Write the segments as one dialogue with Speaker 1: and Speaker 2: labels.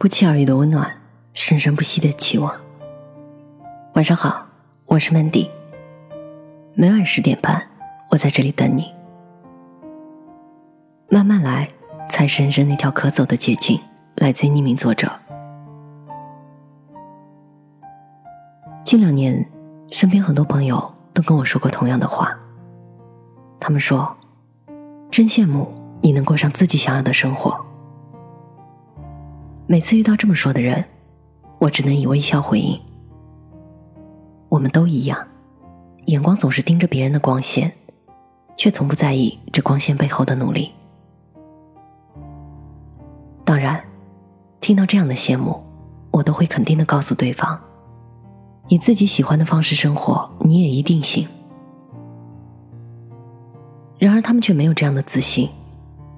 Speaker 1: 不期而遇的温暖，生生不息的期望。晚上好，我是 Mandy。每晚十点半，我在这里等你。慢慢来，才是人生那条可走的捷径。来自于匿名作者。近两年，身边很多朋友都跟我说过同样的话。他们说：“真羡慕你能过上自己想要的生活。”每次遇到这么说的人，我只能以微笑回应。我们都一样，眼光总是盯着别人的光线，却从不在意这光线背后的努力。当然，听到这样的羡慕，我都会肯定的告诉对方：以自己喜欢的方式生活，你也一定行。然而，他们却没有这样的自信，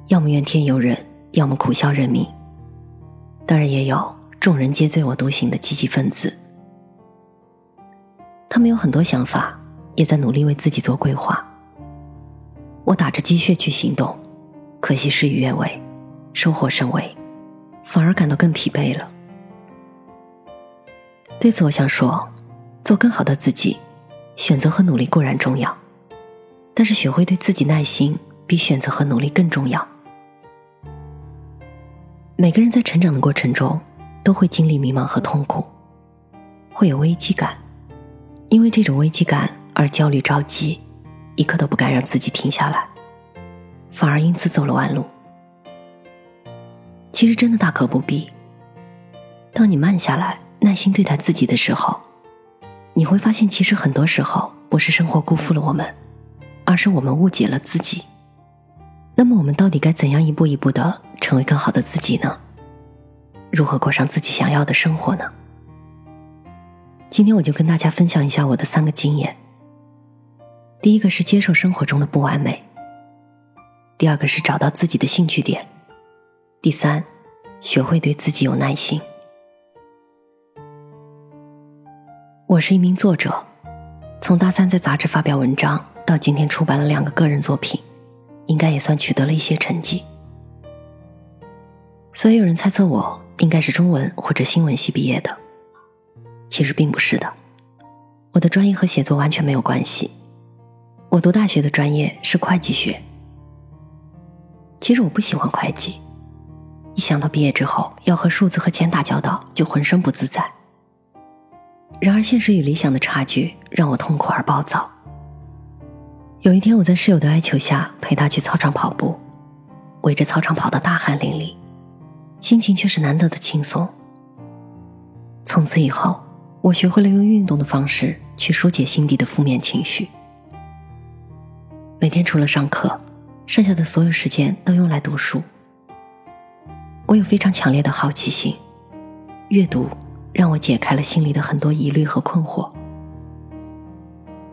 Speaker 1: 要么怨天尤人，要么苦笑认命。当然也有众人皆醉我独醒的积极分子，他们有很多想法，也在努力为自己做规划。我打着鸡血去行动，可惜事与愿违，收获甚微，反而感到更疲惫了。对此，我想说，做更好的自己，选择和努力固然重要，但是学会对自己耐心，比选择和努力更重要。每个人在成长的过程中，都会经历迷茫和痛苦，会有危机感，因为这种危机感而焦虑着急，一刻都不敢让自己停下来，反而因此走了弯路。其实真的大可不必。当你慢下来，耐心对待自己的时候，你会发现，其实很多时候不是生活辜负了我们，而是我们误解了自己。那么，我们到底该怎样一步一步的？成为更好的自己呢？如何过上自己想要的生活呢？今天我就跟大家分享一下我的三个经验。第一个是接受生活中的不完美，第二个是找到自己的兴趣点，第三，学会对自己有耐心。我是一名作者，从大三在杂志发表文章到今天出版了两个个人作品，应该也算取得了一些成绩。所以有人猜测我应该是中文或者新闻系毕业的，其实并不是的，我的专业和写作完全没有关系。我读大学的专业是会计学，其实我不喜欢会计，一想到毕业之后要和数字和钱打交道，就浑身不自在。然而现实与理想的差距让我痛苦而暴躁。有一天我在室友的哀求下陪他去操场跑步，围着操场跑得大汗淋漓。心情却是难得的轻松。从此以后，我学会了用运动的方式去疏解心底的负面情绪。每天除了上课，剩下的所有时间都用来读书。我有非常强烈的好奇心，阅读让我解开了心里的很多疑虑和困惑。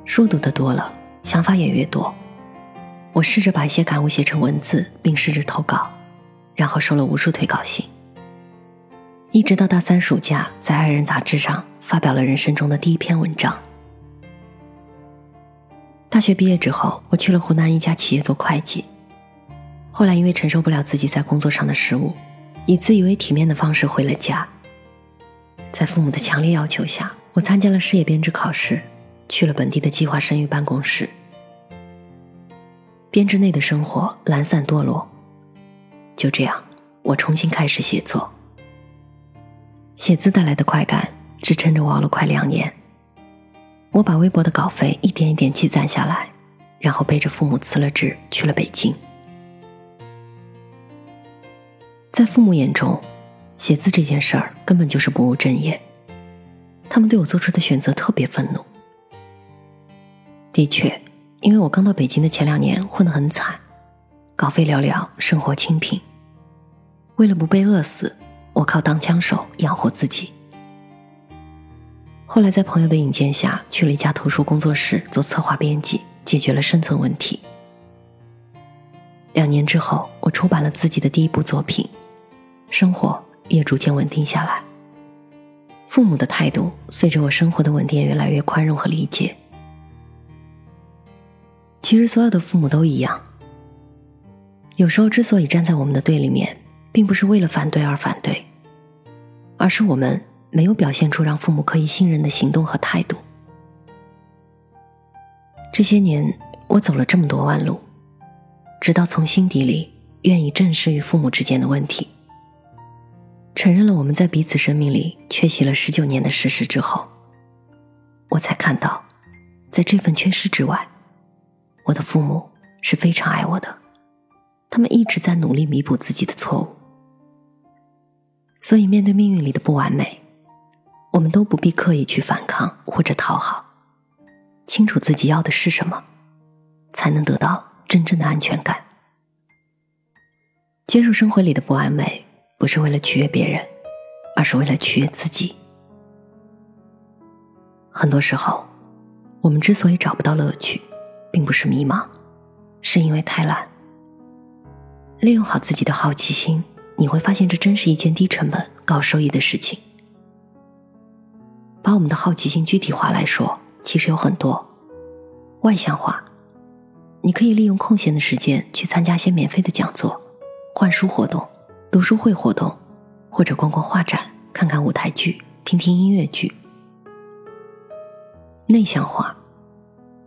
Speaker 1: 书读的多了，想法也越多。我试着把一些感悟写成文字，并试着投稿。然后收了无数推稿信，一直到大三暑假，在《爱人》杂志上发表了人生中的第一篇文章。大学毕业之后，我去了湖南一家企业做会计。后来因为承受不了自己在工作上的失误，以自以为体面的方式回了家。在父母的强烈要求下，我参加了事业编制考试，去了本地的计划生育办公室。编制内的生活懒散堕落。就这样，我重新开始写作。写字带来的快感支撑着我熬了快两年。我把微薄的稿费一点一点积攒下来，然后背着父母辞了职去了北京。在父母眼中，写字这件事儿根本就是不务正业，他们对我做出的选择特别愤怒。的确，因为我刚到北京的前两年混得很惨，稿费寥寥，生活清贫。为了不被饿死，我靠当枪手养活自己。后来在朋友的引荐下，去了一家图书工作室做策划编辑，解决了生存问题。两年之后，我出版了自己的第一部作品，生活也逐渐稳定下来。父母的态度随着我生活的稳定越来越宽容和理解。其实所有的父母都一样，有时候之所以站在我们的对立面。并不是为了反对而反对，而是我们没有表现出让父母可以信任的行动和态度。这些年，我走了这么多弯路，直到从心底里愿意正视与父母之间的问题，承认了我们在彼此生命里缺席了十九年的事实之后，我才看到，在这份缺失之外，我的父母是非常爱我的，他们一直在努力弥补自己的错误。所以，面对命运里的不完美，我们都不必刻意去反抗或者讨好。清楚自己要的是什么，才能得到真正的安全感。接受生活里的不完美，不是为了取悦别人，而是为了取悦自己。很多时候，我们之所以找不到乐趣，并不是迷茫，是因为太懒。利用好自己的好奇心，你会发现这真是一件低成本、高收益的事情。把我们的好奇心具体化来说。其实有很多外向化，你可以利用空闲的时间去参加一些免费的讲座、换书活动、读书会活动，或者逛逛画展、看看舞台剧、听听音乐剧。内向化，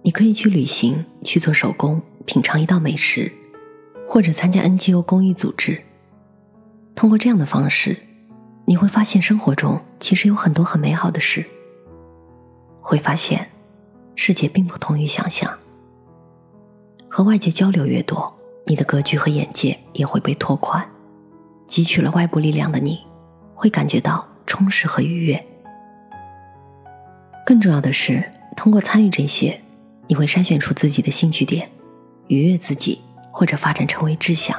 Speaker 1: 你可以去旅行、去做手工、品尝一道美食，或者参加 NGO 公益组织。通过这样的方式，你会发现生活中其实有很多很美好的事。会发现，世界并不同于想象。和外界交流越多，你的格局和眼界也会被拓宽。汲取了外部力量的你，会感觉到充实和愉悦。更重要的是，通过参与这些，你会筛选出自己的兴趣点，愉悦自己，或者发展成为志向，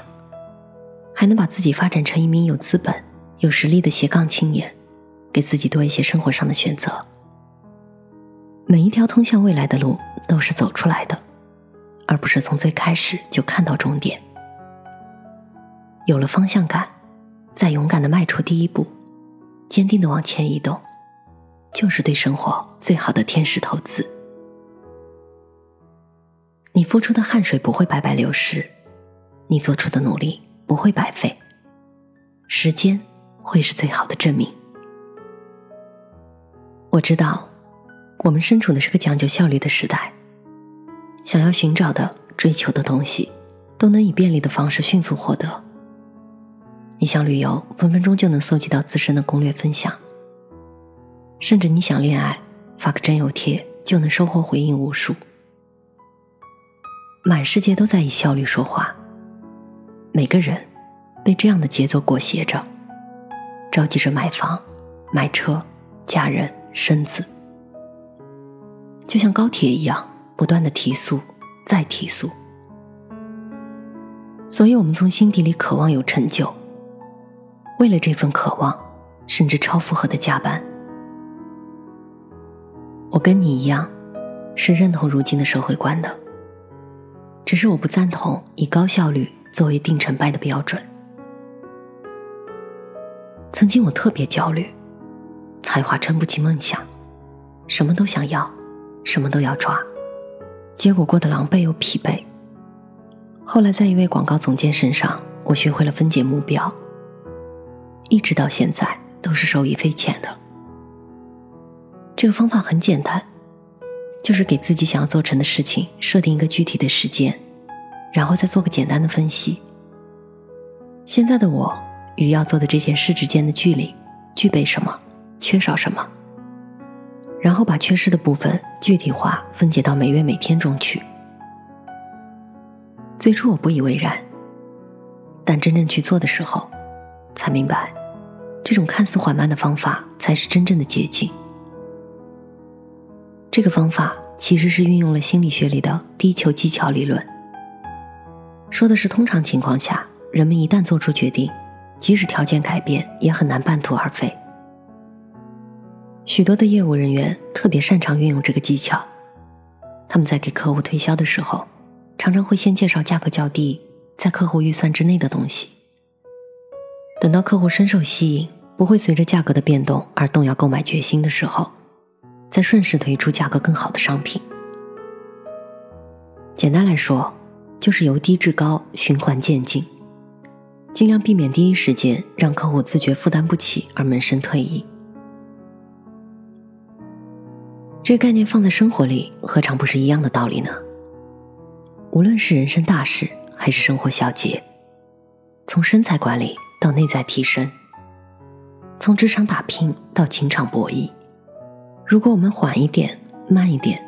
Speaker 1: 还能把自己发展成一名有资本、有实力的斜杠青年，给自己多一些生活上的选择。每一条通向未来的路都是走出来的，而不是从最开始就看到终点。有了方向感，再勇敢的迈出第一步，坚定的往前移动，就是对生活最好的天使投资。你付出的汗水不会白白流失，你做出的努力不会白费，时间会是最好的证明。我知道。我们身处的是个讲究效率的时代，想要寻找的、追求的东西，都能以便利的方式迅速获得。你想旅游，分分钟就能搜集到自身的攻略分享；甚至你想恋爱，发个真有贴就能收获回应无数。满世界都在以效率说话，每个人被这样的节奏裹挟着，着急着买房、买车、嫁人、生子。就像高铁一样，不断的提速，再提速。所以，我们从心底里渴望有成就，为了这份渴望，甚至超负荷的加班。我跟你一样，是认同如今的社会观的，只是我不赞同以高效率作为定成败的标准。曾经我特别焦虑，才华撑不起梦想，什么都想要。什么都要抓，结果过得狼狈又疲惫。后来在一位广告总监身上，我学会了分解目标，一直到现在都是受益匪浅的。这个方法很简单，就是给自己想要做成的事情设定一个具体的时间，然后再做个简单的分析。现在的我与要做的这件事之间的距离，具备什么，缺少什么。然后把缺失的部分具体化分解到每月每天中去。最初我不以为然，但真正去做的时候，才明白，这种看似缓慢的方法才是真正的捷径。这个方法其实是运用了心理学里的低球技巧理论，说的是通常情况下，人们一旦做出决定，即使条件改变，也很难半途而废。许多的业务人员特别擅长运用这个技巧，他们在给客户推销的时候，常常会先介绍价格较低、在客户预算之内的东西。等到客户深受吸引，不会随着价格的变动而动摇购买决心的时候，再顺势推出价格更好的商品。简单来说，就是由低至高循环渐进。尽量避免第一时间让客户自觉负担不起而萌生退意。这概念放在生活里，何尝不是一样的道理呢？无论是人生大事，还是生活小节，从身材管理到内在提升，从职场打拼到情场博弈，如果我们缓一点、慢一点，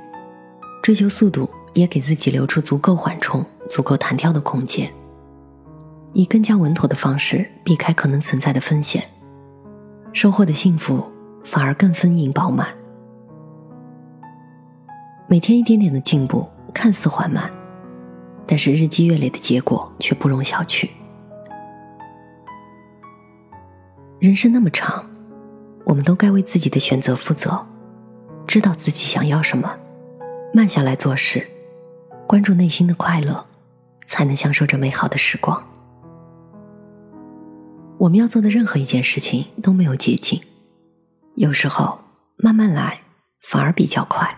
Speaker 1: 追求速度，也给自己留出足够缓冲、足够弹跳的空间，以更加稳妥的方式避开可能存在的风险，收获的幸福反而更丰盈饱满。每天一点点的进步，看似缓慢，但是日积月累的结果却不容小觑。人生那么长，我们都该为自己的选择负责，知道自己想要什么，慢下来做事，关注内心的快乐，才能享受这美好的时光。我们要做的任何一件事情都没有捷径，有时候慢慢来反而比较快。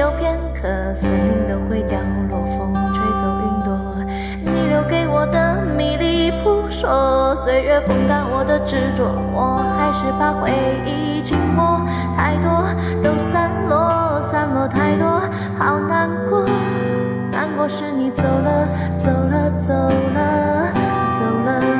Speaker 2: 有片刻，森林都会掉落，风吹走云朵。你留给我的迷离扑朔，岁月风干我的执着，我还是怕回忆静默，太多都散落，散落太多，好难过，难过是你走了，走了，走了，走了。